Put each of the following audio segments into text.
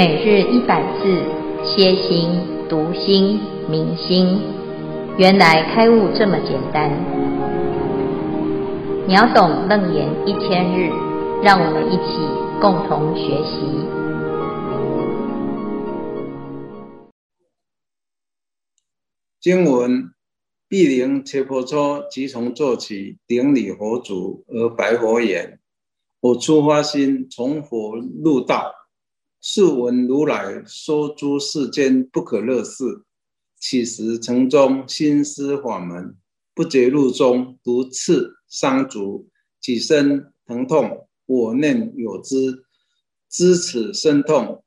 每日一百字，歇心、读心、明心，原来开悟这么简单。秒懂楞严一千日，让我们一起共同学习。经文：毗陵切婆蹉即从做起，顶礼佛足而白佛言：“我初发心，从佛入道。”素闻如来说诸世间不可乐事，起时城中兴施法门，不觉路中毒刺伤足，己身疼痛，我念有之，知此身痛，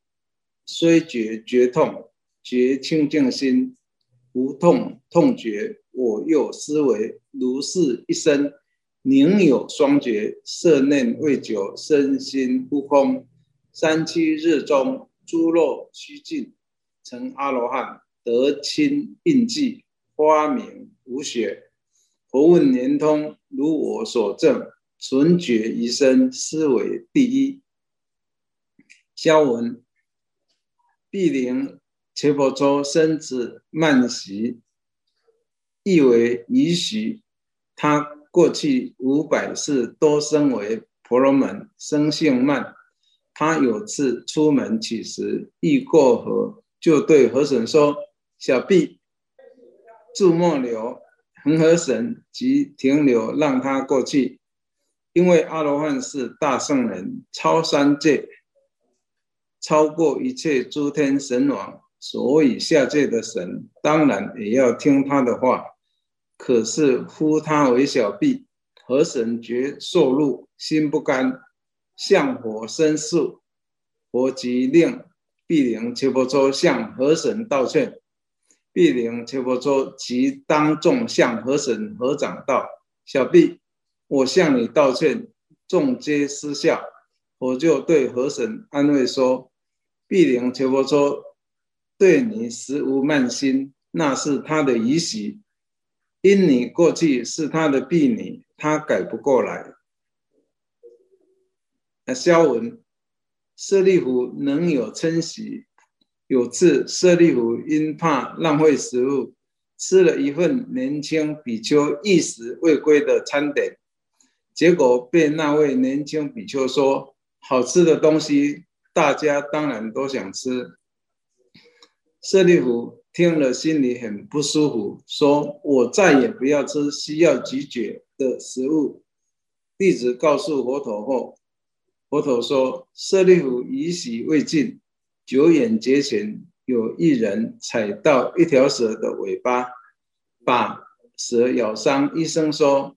虽觉觉痛，觉清净心，无痛痛觉，我又思惟如是一生，宁有双绝，摄念未久，身心不空。三七日中，诸漏虚尽，成阿罗汉，得清印记，花明无血。佛问圆通，如我所证，纯觉一生，思维第一。消文：毗陵伽婆蹉生子慢习，亦为遗习。他过去五百世多生为婆罗门，生性慢。他有次出门乞食，欲过河，就对河神说：“小婢，住莫流。”恒河神即停留，让他过去。因为阿罗汉是大圣人，超三界，超过一切诸天神王，所以下界的神当然也要听他的话。可是呼他为小婢，河神觉受辱，心不甘。向佛申诉，佛即令毗陵伽婆蹉向河神道歉。毗陵伽婆蹉即当众向河神合掌道：“小弟，我向你道歉。”众皆失笑。佛就对河神安慰说：“毗陵伽婆蹉对你实无慢心，那是他的遗习，因你过去是他的婢女，他改不过来。”那消文，舍利弗能有称喜。有次，舍利弗因怕浪费食物，吃了一份年轻比丘一时未归的餐点，结果被那位年轻比丘说：“好吃的东西，大家当然都想吃。”舍利弗听了心里很不舒服，说：“我再也不要吃需要咀嚼的食物。”弟子告诉佛陀后。佛陀说：“舍利弗以喜未尽，久远劫前有一人踩到一条蛇的尾巴，把蛇咬伤。医生说，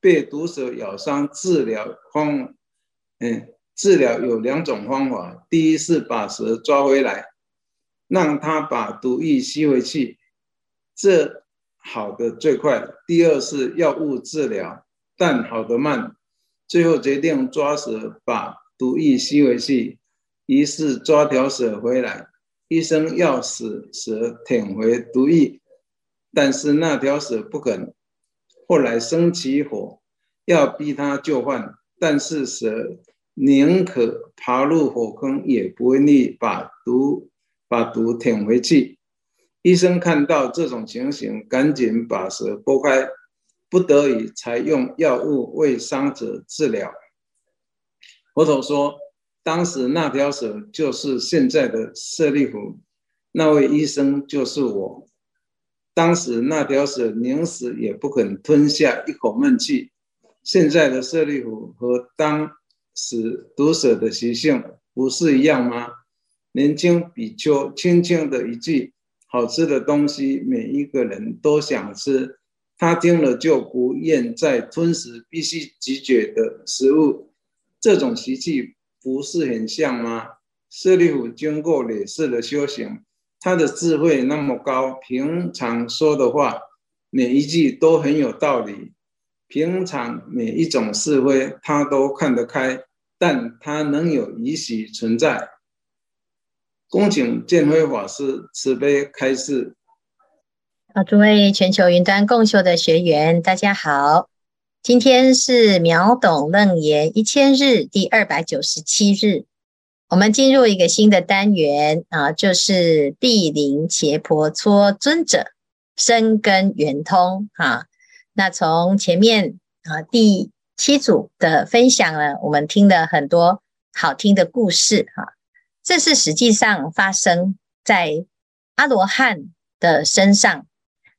被毒蛇咬伤治疗方，嗯，治疗有两种方法：第一是把蛇抓回来，让它把毒液吸回去，这好的最快；第二是药物治疗，但好的慢。”最后决定抓蛇，把毒液吸回去。于是抓条蛇回来，医生要使蛇舔回毒液，但是那条蛇不肯。后来生起火，要逼他就范，但是蛇宁可爬入火坑，也不愿意把毒把毒舔回去。医生看到这种情形，赶紧把蛇拨开。不得已才用药物为伤者治疗。佛陀说，当时那条蛇就是现在的舍利弗，那位医生就是我。当时那条蛇宁死也不肯吞下一口闷气。现在的舍利弗和当时毒蛇的习性不是一样吗？年轻比丘轻轻的一句好吃的东西，每一个人都想吃。他听了就不愿再吞食必须咀嚼的食物，这种习气不是很像吗？舍利弗经过累世的修行，他的智慧那么高，平常说的话每一句都很有道理，平常每一种是非他都看得开，但他能有遗习存在。恭请见辉法师慈悲开示。啊，诸位全球云端共修的学员，大家好。今天是秒懂楞严一千日第二百九十七日，我们进入一个新的单元啊，就是碧林伽婆蹉尊者深根圆通啊。那从前面啊第七组的分享呢，我们听了很多好听的故事哈。这是实际上发生在阿罗汉的身上。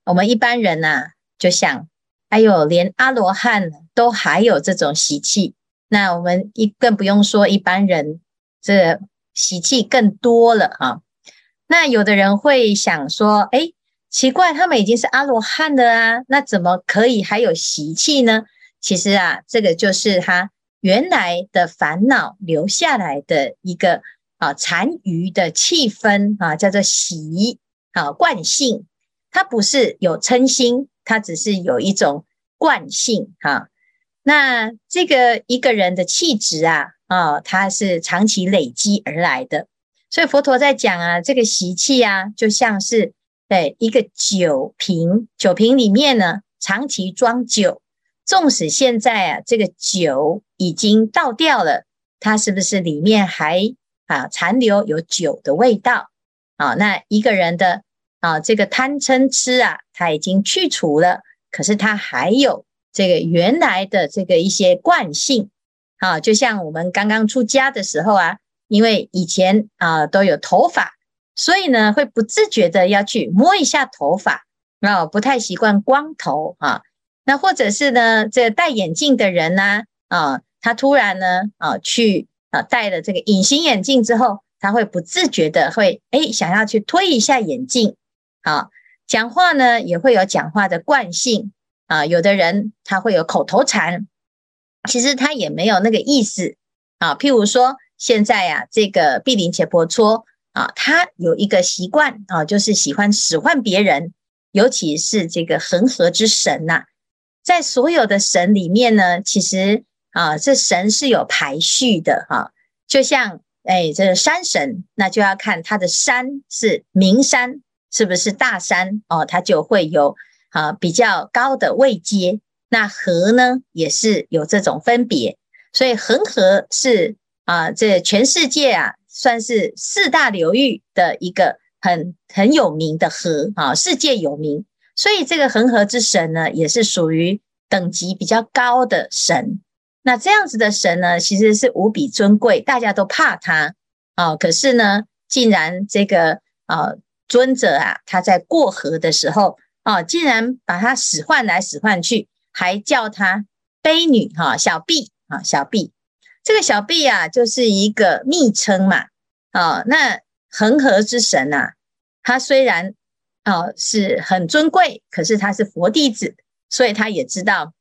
我们一般人呐、啊，就想，哎呦，连阿罗汉都还有这种习气，那我们一更不用说一般人，这习气更多了啊。那有的人会想说，哎，奇怪，他们已经是阿罗汉了啊，那怎么可以还有习气呢？其实啊，这个就是他原来的烦恼留下来的一个啊残余的气氛啊，叫做习啊惯性。它不是有嗔心，它只是有一种惯性哈。那这个一个人的气质啊，啊，它是长期累积而来的。所以佛陀在讲啊，这个习气啊，就像是对一个酒瓶，酒瓶里面呢，长期装酒，纵使现在啊，这个酒已经倒掉了，它是不是里面还啊残留有酒的味道？啊，那一个人的。啊，这个贪嗔痴啊，它已经去除了，可是它还有这个原来的这个一些惯性啊，就像我们刚刚出家的时候啊，因为以前啊都有头发，所以呢会不自觉的要去摸一下头发，啊，不太习惯光头啊，那或者是呢这戴眼镜的人呢，啊，他突然呢啊去啊戴了这个隐形眼镜之后，他会不自觉的会哎想要去推一下眼镜。啊，讲话呢也会有讲话的惯性啊。有的人他会有口头禅，其实他也没有那个意思啊。譬如说，现在呀、啊，这个碧林伽婆蹉啊，他有一个习惯啊，就是喜欢使唤别人，尤其是这个恒河之神呐、在所有的神里面呢，其实啊，这神是有排序的哈、就像哎，这个山神，那就要看他的山是名山。是不是大山哦？它就会有啊比较高的位阶。那河呢，也是有这种分别。所以恒河是啊，这全世界啊，算是四大流域的一个很很有名的河啊，世界有名。所以这个恒河之神呢，也是属于等级比较高的神。那这样子的神呢，其实是无比尊贵，大家都怕他啊。可是呢，竟然这个啊。尊者啊，他在过河的时候啊，竟然把他使唤来使唤去，还叫他婢女哈，小婢啊，小婢。这个小婢啊，就是一个昵称嘛。啊，那恒河之神呐、他虽然啊是很尊贵，可是他是佛弟子，所以他也知道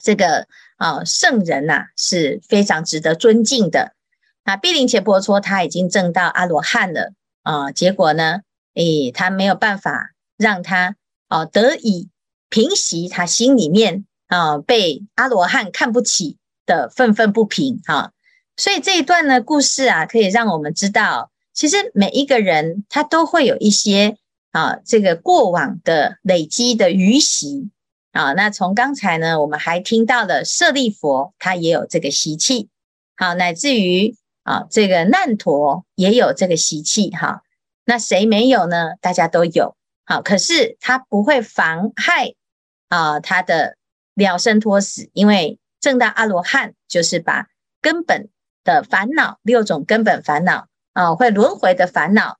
这个啊圣人呐、是非常值得尊敬的。那碧林伽婆蹉他已经证到阿罗汉了啊，结果呢？诶，他没有办法让他啊得以平息他心里面啊被阿罗汉看不起的愤愤不平哈，所以这一段呢故事啊，可以让我们知道，其实每一个人他都会有一些啊这个过往的累积的余习啊。那从刚才呢，我们还听到了舍利弗他也有这个习气，好，乃至于啊这个难陀也有这个习气哈。那谁没有呢？大家都有，好，可是他不会妨害啊他的了生脱死，因为证到阿罗汉就是把根本的烦恼六种根本烦恼啊会轮回的烦恼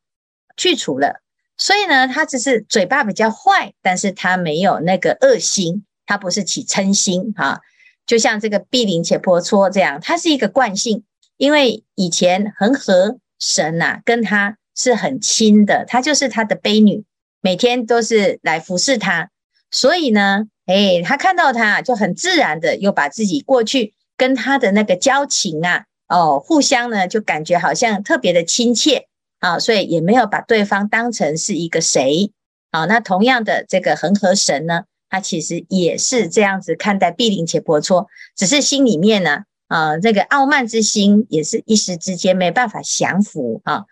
去除了，所以呢，他只是嘴巴比较坏，但是他没有那个恶心，他不是起嗔心啊，就像这个碧林伽婆娑这样，他是一个惯性，因为以前恒河神呐、啊、跟他。是很亲的，她就是他的婢女，每天都是来服侍他。所以呢，哎，他看到他就很自然的又把自己过去跟他的那个交情啊，哦，互相呢就感觉好像特别的亲切啊，所以也没有把对方当成是一个谁啊。那同样的这个恒河神呢，他其实也是这样子看待碧林且婆娑，只是心里面呢，啊，这个傲慢之心也是一时之间没办法降服啊。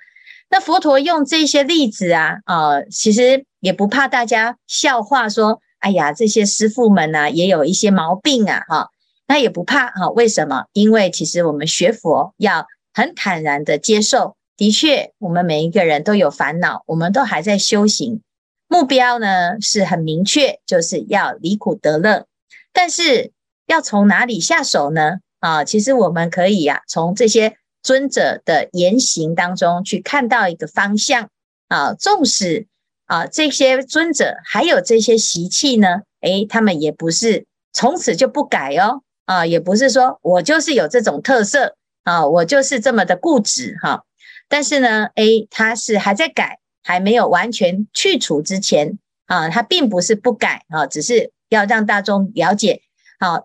那佛陀用这些例子啊，呃，其实也不怕大家笑话说，哎呀，这些师父们呢、啊，也有一些毛病啊，哈，那也不怕哈。为什么？因为其实我们学佛要很坦然的接受。的确，我们每一个人都有烦恼，我们都还在修行，目标呢是很明确，就是要离苦得乐。但是要从哪里下手呢？啊，其实我们可以呀、啊，从这些尊者的言行当中去看到一个方向啊。纵使啊这些尊者还有这些习气呢，诶，他们也不是从此就不改哦，啊，也不是说我就是有这种特色啊，我就是这么的固执哈。但是呢诶他是还在改，还没有完全去除之前啊，他并不是不改啊，只是要让大众了解啊，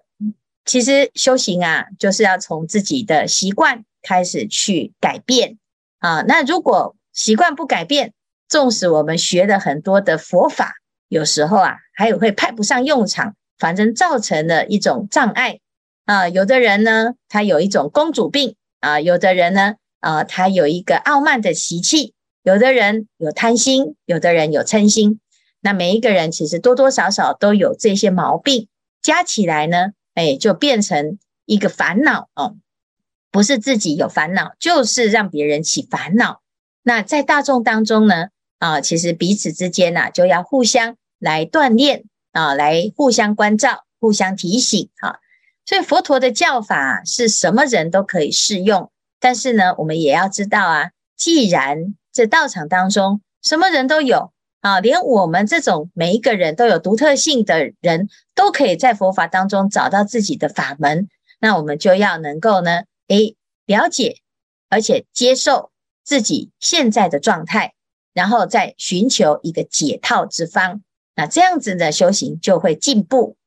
其实修行啊，就是要从自己的习惯开始去改变啊。那如果习惯不改变，纵使我们学了很多的佛法，有时候啊，还有会派不上用场，反正造成了一种障碍啊。有的人呢，他有一种公主病啊，有的人呢。啊、他有一个傲慢的习气，有的人有贪心，有的人有嗔心。那每一个人其实多多少少都有这些毛病，加起来呢，哎，就变成一个烦恼哦。不是自己有烦恼，就是让别人起烦恼。那在大众当中呢，啊、其实彼此之间呐、啊，就要互相来锻炼啊，来互相关照、互相提醒啊。所以佛陀的教法是什么人都可以适用。但是呢，我们也要知道啊，既然这道场当中什么人都有啊，连我们这种每一个人都有独特性的人都可以在佛法当中找到自己的法门，那我们就要能够呢，诶，了解而且接受自己现在的状态，然后再寻求一个解套之方，那这样子的修行就会进步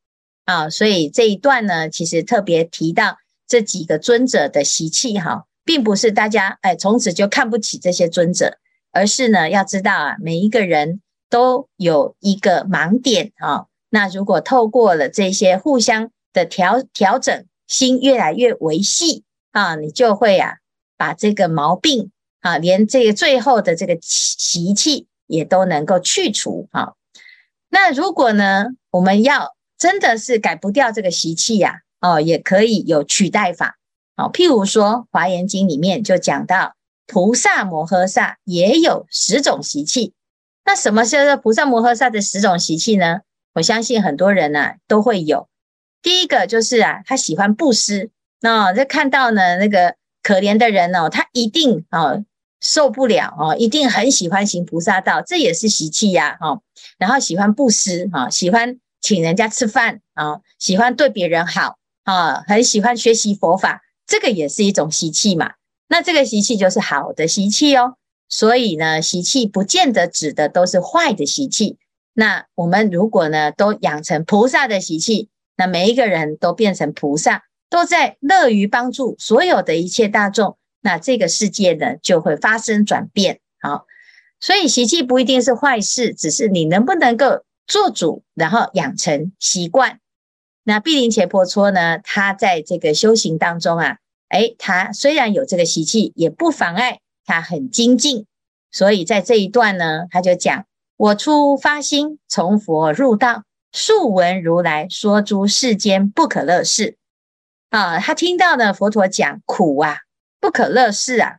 啊。所以这一段呢，其实特别提到这几个尊者的习气哈。并不是大家哎，从此就看不起这些尊者，而是呢，要知道啊，每一个人都有一个盲点啊。那如果透过了这些互相的调调整，心越来越维系啊，你就会啊，把这个毛病啊，连这个最后的这个习气也都能够去除啊。那如果呢，我们要真的是改不掉这个习气呀，哦，也可以有取代法。好，譬如说《华严经》里面就讲到，菩萨摩诃萨也有十种习气。那什么叫做菩萨摩诃萨的十种习气呢？我相信很多人呢、啊、都会有。第一个就是啊，他喜欢布施。那在看到呢那个可怜的人哦，他一定啊受不了哦，一定很喜欢行菩萨道，这也是习气呀。哈，然后喜欢布施啊，喜欢请人家吃饭啊，喜欢对别人好啊，很喜欢学习佛法。这个也是一种习气嘛，那这个习气就是好的习气哦。所以呢，习气不见得指的都是坏的习气。那我们如果呢，都养成菩萨的习气，那每一个人都变成菩萨，都在乐于帮助所有的一切大众，那这个世界呢，就会发生转变。好，所以习气不一定是坏事，只是你能不能够做主，然后养成习惯。那毗陵伽婆蹉呢，他在这个修行当中啊，诶，他虽然有这个习气，也不妨碍他很精进。所以在这一段呢，他就讲：我初发心，从佛入道，素闻如来说诸世间不可乐事。啊，他听到呢，佛陀讲苦啊，不可乐事啊，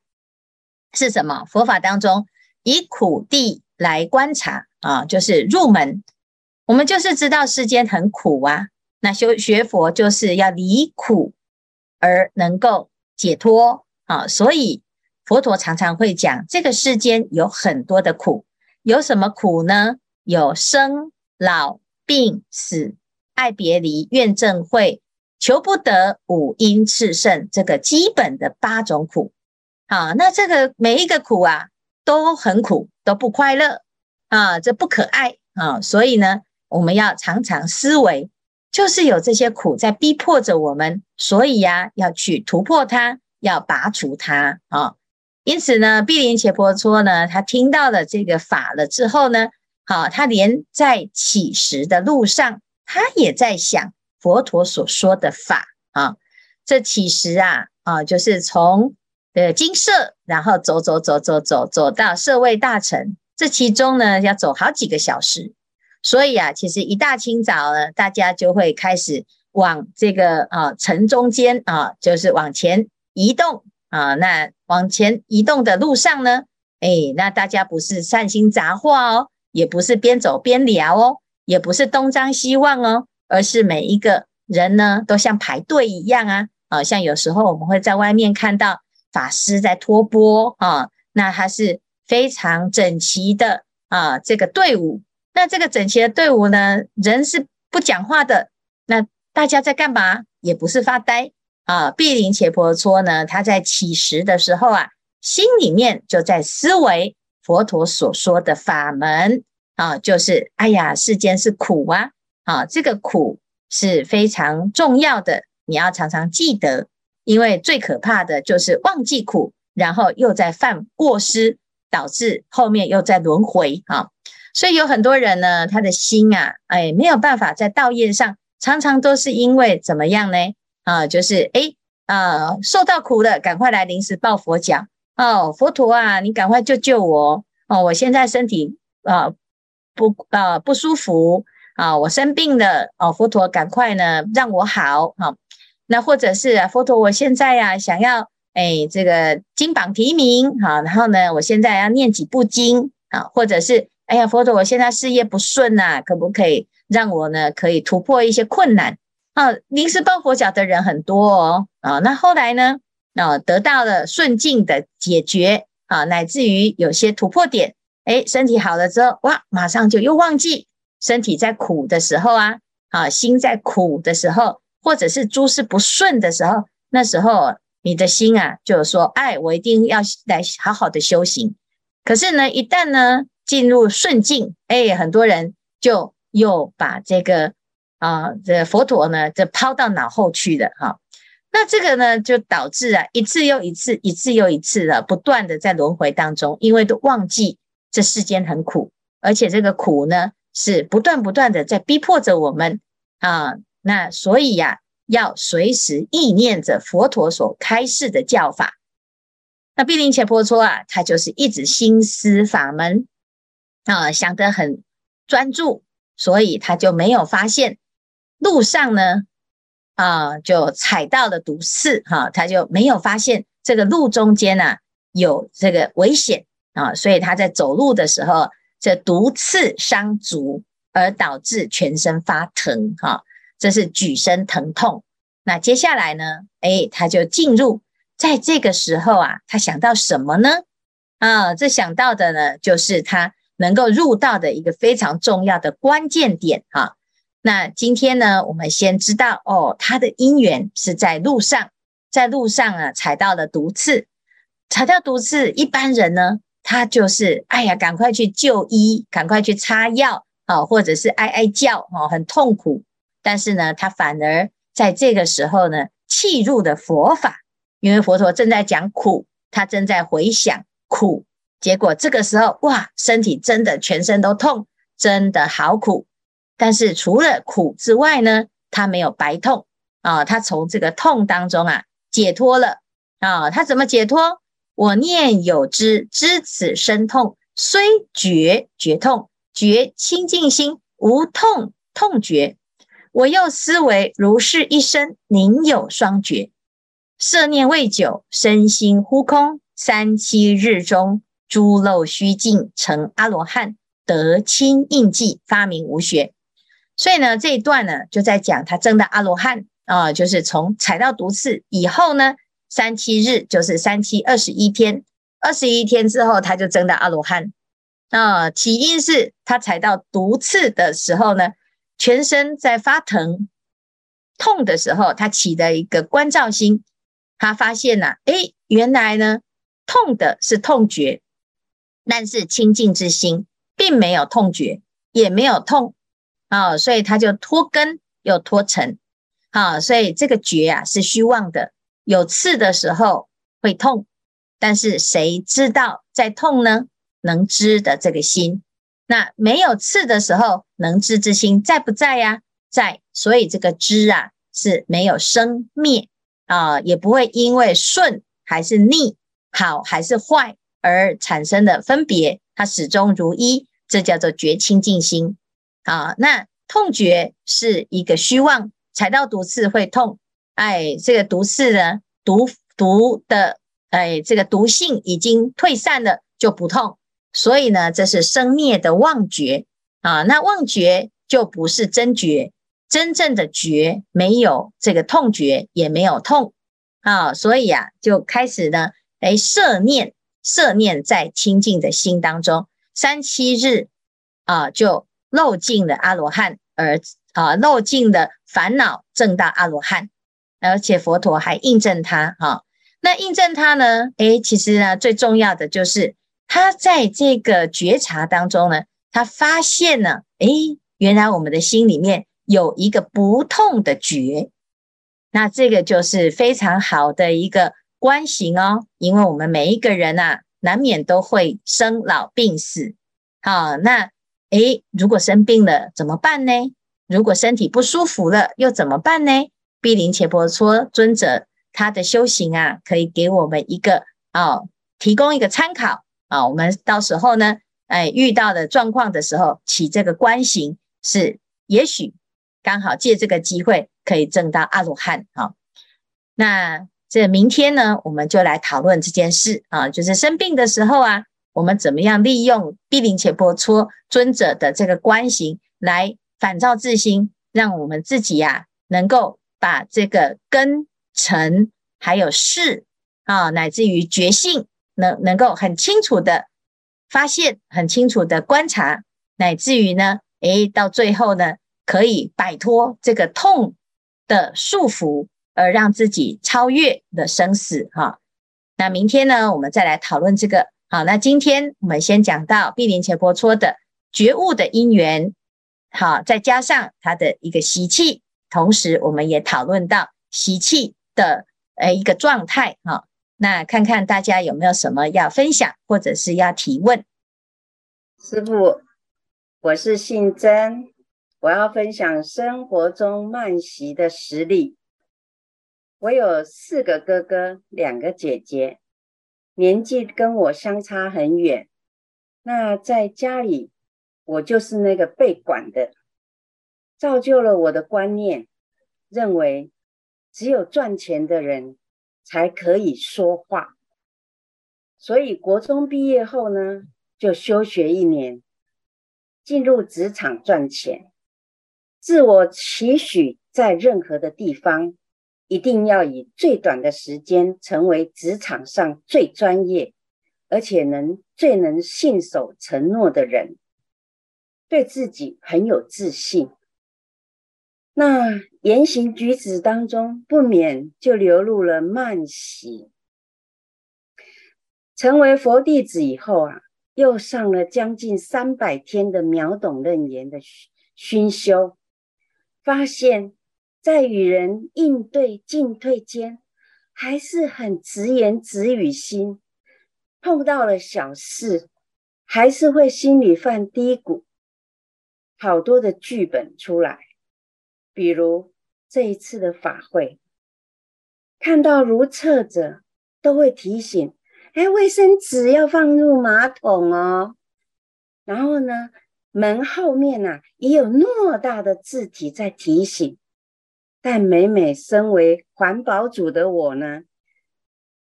是什么？佛法当中以苦地来观察啊，就是入门。我们就是知道世间很苦啊。那修学佛就是要离苦而能够解脱啊，所以佛陀常常会讲，这个世间有很多的苦，有什么苦呢？有生老病死、爱别离、怨憎会、求不得、五阴炽盛，这个基本的八种苦。啊，那这个每一个苦啊都很苦，都不快乐啊，这不可爱啊，所以呢，我们要常常思维。就是有这些苦在逼迫着我们，所以呀、要去突破它，要拔除它啊。因此呢，毗陵伽婆蹉呢，他听到了这个法了之后呢，好，他连在乞食的路上，他也在想佛陀所说的法啊。这其实啊，啊，就是从呃精舍，然后走走走走走走到舍卫大城，这其中呢，要走好几个小时。所以啊，其实一大清早呢，大家就会开始往这个啊城中间啊，就是往前移动啊，那往前移动的路上呢，哎，那大家不是善心杂话哦，也不是边走边聊哦，也不是东张西望哦，而是每一个人呢都像排队一样啊，啊，像有时候我们会在外面看到法师在托钵啊，那他是非常整齐的啊，这个队伍，那这个整齐的队伍呢，人是不讲话的，那大家在干嘛？也不是发呆。啊，毗陵且婆娑呢，他在乞食的时候啊，心里面就在思维佛陀所说的法门啊，就是哎呀，世间是苦啊，啊，这个苦是非常重要的，你要常常记得，因为最可怕的就是忘记苦，然后又在犯过失，导致后面又在轮回啊。所以有很多人呢，他的心啊，哎，没有办法在道业上，常常都是因为怎么样呢？啊，就是诶啊，受到苦了，赶快来临时抱佛脚哦，佛陀啊，你赶快救救我哦！我现在身体啊不啊不舒服啊，我生病了哦，佛陀赶快呢让我好哈、啊。那或者是佛陀，我现在呀、啊、想要诶这个金榜题名哈、啊，然后呢，我现在要念几部经啊，或者是哎呀佛陀，我现在事业不顺呐、啊，可不可以让我呢可以突破一些困难？啊，临时抱佛脚的人很多哦，啊，那后来呢，啊，得到了顺境的解决，啊，乃至于有些突破点，诶，身体好了之后，哇，马上就又忘记身体在苦的时候啊，啊，心在苦的时候，或者是诸事不顺的时候，那时候你的心啊，就说，哎，我一定要来好好的修行。可是呢，一旦呢进入顺境，哎，很多人就又把这个。啊，这佛陀呢，就抛到脑后去了哈、那这个呢，就导致啊，一次又一次，一次又一次的，不断的在轮回当中，因为都忘记这世间很苦，而且这个苦呢，是不断不断的在逼迫着我们啊。那所以呀、要随时意念着佛陀所开示的教法。那毗陵伽婆蹉啊，他就是一直心思法门啊，想得很专注，所以他就没有发现。路上呢，啊，就踩到了毒刺，哈、他就没有发现这个路中间呢、有这个危险啊，所以他在走路的时候，这毒刺伤足，而导致全身发疼，哈、这是举身疼痛。那接下来呢，哎，他就进入，在这个时候啊，他想到什么呢？啊，这想到的呢，就是他能够入道的一个非常重要的关键点，哈、那今天呢，我们先知道哦，他的因缘是在路上，在路上啊踩到了毒刺，踩到毒刺，一般人呢，他就是哎呀，赶快去就医，赶快去擦药啊，或者是哀哀叫哦，很痛苦。但是呢，他反而在这个时候呢，契入了佛法，因为佛陀正在讲苦，他正在回想苦，结果这个时候哇，身体真的全身都痛，真的好苦。但是除了苦之外呢，他没有白痛啊，他从这个痛当中啊解脱了啊。他怎么解脱？我念有知，知此身痛，虽觉觉痛，觉清净心，无痛痛觉。我又思维如是一生，宁有双觉？色念未久，身心忽空，三七日中，诸漏虚尽，成阿罗汉，得清净记，发明无学。所以呢，这一段呢，就在讲他证的阿罗汉啊，就是从踩到毒刺以后呢，三七日就是三七二十一天，二十一天之后他就证的阿罗汉啊。起因是他踩到毒刺的时候呢，全身在发疼痛的时候，他起的一个观照心，他发现呐、啊，诶，原来呢，痛的是痛觉，但是清净之心并没有痛觉，也没有痛。啊、所以他就脱根又脱尘，好、哦，所以这个觉啊是虚妄的。有刺的时候会痛，但是谁知道在痛呢？能知的这个心，那没有刺的时候，能知之心在不在呀？在，所以这个知啊是没有生灭啊，也不会因为顺还是逆、好还是坏而产生的分别，它始终如一，这叫做觉清净心。啊，那痛觉是一个虚妄，踩到毒刺会痛，哎，这个毒刺呢，毒毒的哎，这个毒性已经退散了，就不痛。所以呢，这是生灭的妄觉啊。那妄觉就不是真觉，真正的觉没有这个痛觉，也没有痛啊。所以啊，就开始呢，哎，摄念，摄念在清净的心当中，三七日啊，就漏尽了阿罗汉，而啊漏尽了烦恼，正到阿罗汉。而且佛陀还印证他哈。那印证他呢？诶，其实呢，最重要的就是他在这个觉察当中呢，他发现了，诶，原来我们的心里面有一个不痛的觉，那这个就是非常好的一个观行哦。因为我们每一个人呐、啊，难免都会生老病死。好，那诶，如果生病了怎么办呢？如果身体不舒服了又怎么办呢？毗陵切婆蹉尊者。他的修行啊，可以给我们一个啊，提供一个参考啊。我们到时候呢，哎，遇到的状况的时候，起这个观行是，也许刚好借这个机会可以证到阿罗汉啊。那这明天呢，我们就来讨论这件事啊，就是生病的时候啊，我们怎么样利用毗陵切婆蹉尊者的这个观行来反照自心，让我们自己呀、啊，能够把这个根。尘还有事啊，乃至于觉性，能能够很清楚的发现，很清楚的观察，乃至于呢，诶，到最后呢，可以摆脱这个痛的束缚，而让自己超越了生死哈。那明天呢，我们再来讨论这个。好，那今天我们先讲到毗陵伽婆蹉的觉悟的因缘，好，再加上他的一个习气，同时我们也讨论到习气。的呃一个状态哈，那看看大家有没有什么要分享或者是要提问？师傅，我是姓曾，我要分享生活中慢习的实例。我有四个哥哥，两个姐姐，年纪跟我相差很远。那在家里，我就是那个被管的，造就了我的观念，认为。只有赚钱的人才可以说话，所以国中毕业后呢，就休学一年，进入职场赚钱。自我期许，在任何的地方，一定要以最短的时间成为职场上最专业，而且能最能信守承诺的人，对自己很有自信。那言行举止当中，不免就流露了慢喜。成为佛弟子以后啊，又上了将近三百天的秒懂楞严的熏修，发现，在与人应对进退间，还是很直言直语心。碰到了小事，还是会心里犯嘀咕，好多的剧本出来。比如这一次的法会，看到如厕者都会提醒：哎，卫生纸要放入马桶哦。然后呢，门后面呐、啊、也有偌大的字体在提醒。但每每身为环保组的我呢，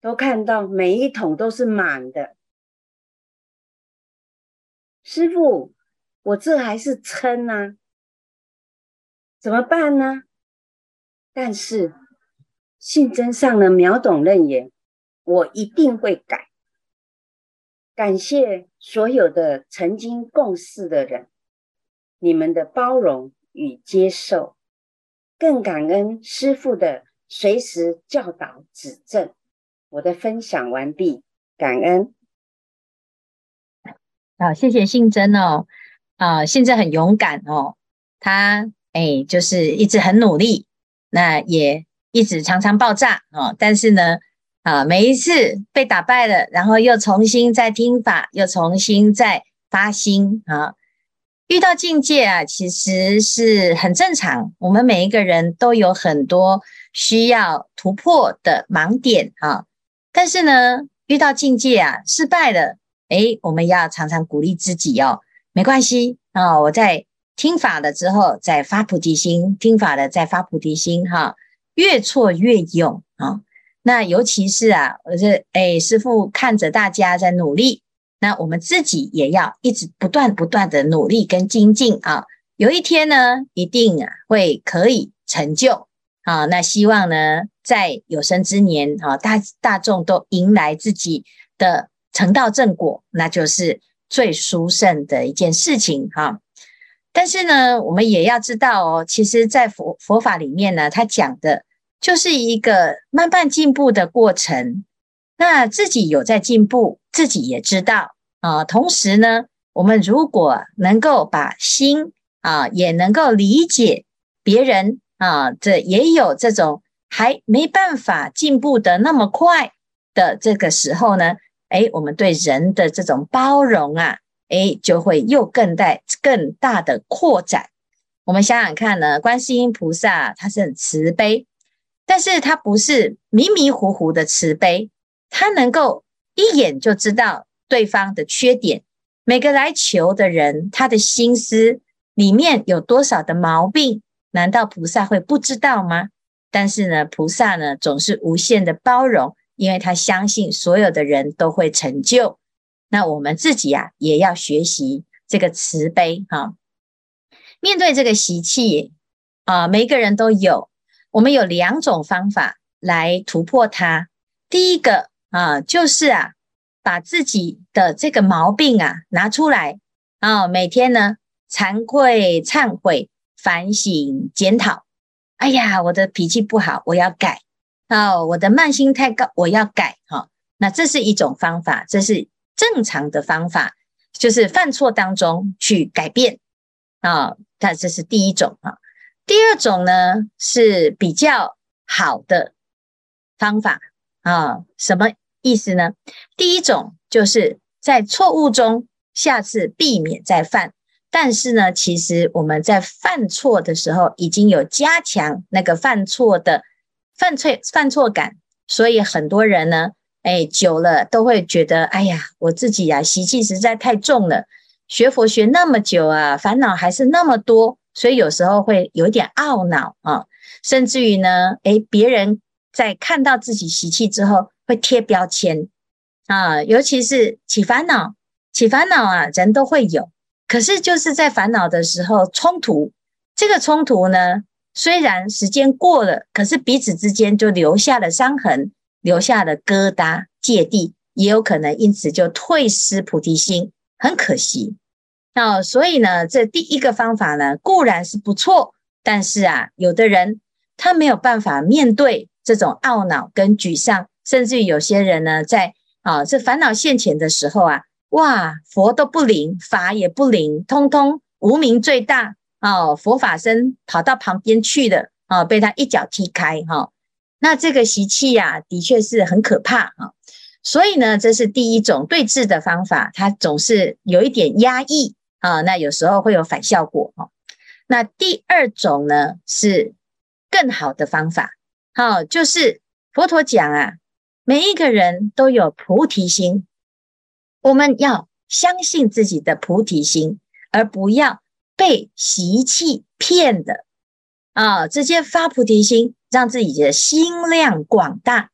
都看到每一桶都是满的。师傅，我这还是撑、啊。怎么办呢？但是信真上呢秒懂楞严，我一定会改。感谢所有的曾经共事的人，你们的包容与接受，更感恩师父的随时教导指正。我的分享完毕，感恩。好，谢谢信真哦。啊，信真很勇敢哦，他。哎，就是一直很努力，那也一直常常爆炸哦。但是呢，啊，每一次被打败了，然后又重新再听法，又重新再发心啊。遇到境界啊，其实是很正常。我们每一个人都有很多需要突破的盲点啊。但是呢，遇到境界啊，失败了，哎，我们要常常鼓励自己哦，没关系啊，我在。听法了之后，再发菩提心；听法了，再发菩提心。哈，越挫越勇啊！那尤其是啊，我这哎，师傅看着大家在努力，那我们自己也要一直不断不断的努力跟精进啊。有一天呢，一定啊会可以成就啊。那希望呢，在有生之年啊，大大众都迎来自己的成道正果，那就是最殊胜的一件事情哈。但是呢，我们也要知道哦，其实，在佛佛法里面呢，他讲的就是一个慢慢进步的过程。那自己有在进步，自己也知道啊。同时呢，我们如果能够把心啊，也能够理解别人啊，这也有这种还没办法进步的那么快的这个时候呢，诶，我们对人的这种包容啊。哎，就会又更带、更大的扩展。我们想想看呢，观世音菩萨他是很慈悲，但是他不是迷迷糊糊的慈悲，他能够一眼就知道对方的缺点。每个来求的人，他的心思里面有多少的毛病，难道菩萨会不知道吗？但是呢，菩萨呢总是无限的包容，因为他相信所有的人都会成就。那我们自己啊，也要学习这个慈悲哈。面对这个习气啊，每个人都有。我们有两种方法来突破它。第一个啊，就是啊，把自己的这个毛病啊拿出来啊，每天呢惭愧、忏悔、反省、检讨。哎呀，我的脾气不好，我要改。哦，我的慢心太高，我要改。哈，那这是一种方法，这是。正常的方法就是犯错当中去改变啊，那这是第一种啊。第二种呢是比较好的方法啊，什么意思呢？第一种就是在错误中下次避免再犯，但是呢，其实我们在犯错的时候已经有加强那个犯错的犯错犯错感，所以很多人呢。哎，久了都会觉得，哎呀，我自己呀、啊，习气实在太重了。学佛学那么久啊，烦恼还是那么多，所以有时候会有点懊恼啊。甚至于呢，哎，别人在看到自己习气之后，会贴标签啊。尤其是起烦恼，起烦恼啊，人都会有。可是就是在烦恼的时候冲突，这个冲突呢，虽然时间过了，可是彼此之间就留下了伤痕。留下的疙瘩芥蒂，也有可能因此就退失菩提心，很可惜。那所以呢，这第一个方法呢，固然是不错，但是啊，有的人他没有办法面对这种懊恼跟沮丧，甚至于有些人呢，在啊这烦恼现前的时候啊，哇，佛都不灵，法也不灵，通通无明最大哦，佛法僧跑到旁边去的啊，被他一脚踢开哈。那这个习气呀，的确是很可怕啊，所以呢，这是第一种对治的方法，它总是有一点压抑啊，那有时候会有反效果哦。那第二种呢，是更好的方法，好，就是佛陀讲啊，每一个人都有菩提心，我们要相信自己的菩提心，而不要被习气骗的啊，直接发菩提心。让自己的心量广大。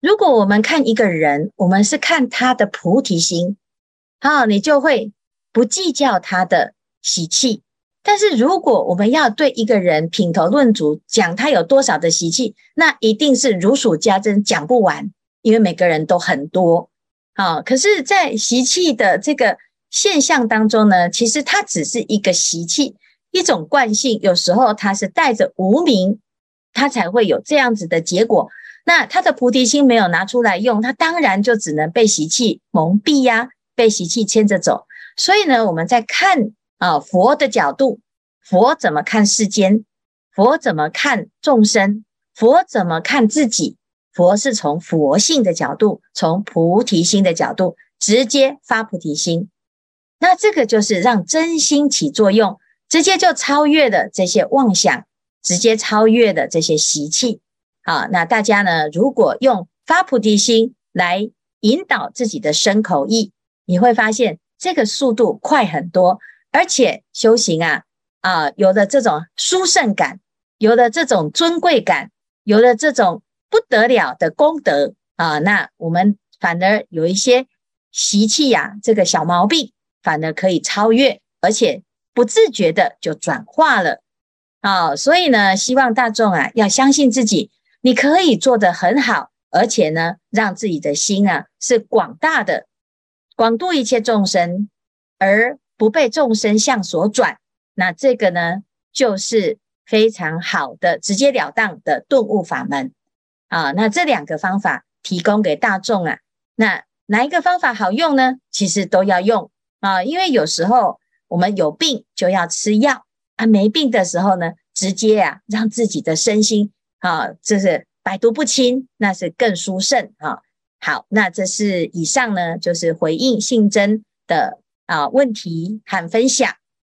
如果我们看一个人，我们是看他的菩提心，好，你就会不计较他的习气。但是如果我们要对一个人品头论足，讲他有多少的习气，那一定是如数家珍，讲不完，因为每个人都很多。好，可是，在习气的这个现象当中呢，其实它只是一个习气，一种惯性，有时候它是带着无明。他才会有这样子的结果。那他的菩提心没有拿出来用，他当然就只能被习气蒙蔽呀，被习气牵着走。所以呢，我们在看啊佛的角度，佛怎么看世间？佛怎么看众生？佛怎么看自己？佛是从佛性的角度，从菩提心的角度，直接发菩提心。那这个就是让真心起作用，直接就超越了这些妄想。直接超越的这些习气，好，那大家呢，如果用发菩提心来引导自己的身口意，你会发现这个速度快很多，而且修行啊啊，有了这种殊胜感，有了这种尊贵感，有了这种不得了的功德。啊，那我们反而有一些习气呀，这个小毛病反而可以超越，而且不自觉的就转化了啊。所以呢，希望大众啊要相信自己，你可以做得很好，而且呢，让自己的心啊是广大的，广度一切众生，而不被众生相所转。那这个呢，就是非常好的、直截了当的顿悟法门啊。那这两个方法提供给大众啊，那哪一个方法好用呢？其实都要用啊，因为有时候我们有病就要吃药啊，没病的时候呢，直接啊让自己的身心啊，就是百毒不侵，那是更殊胜啊。好，那这是以上呢，就是回应信真的啊问题和分享。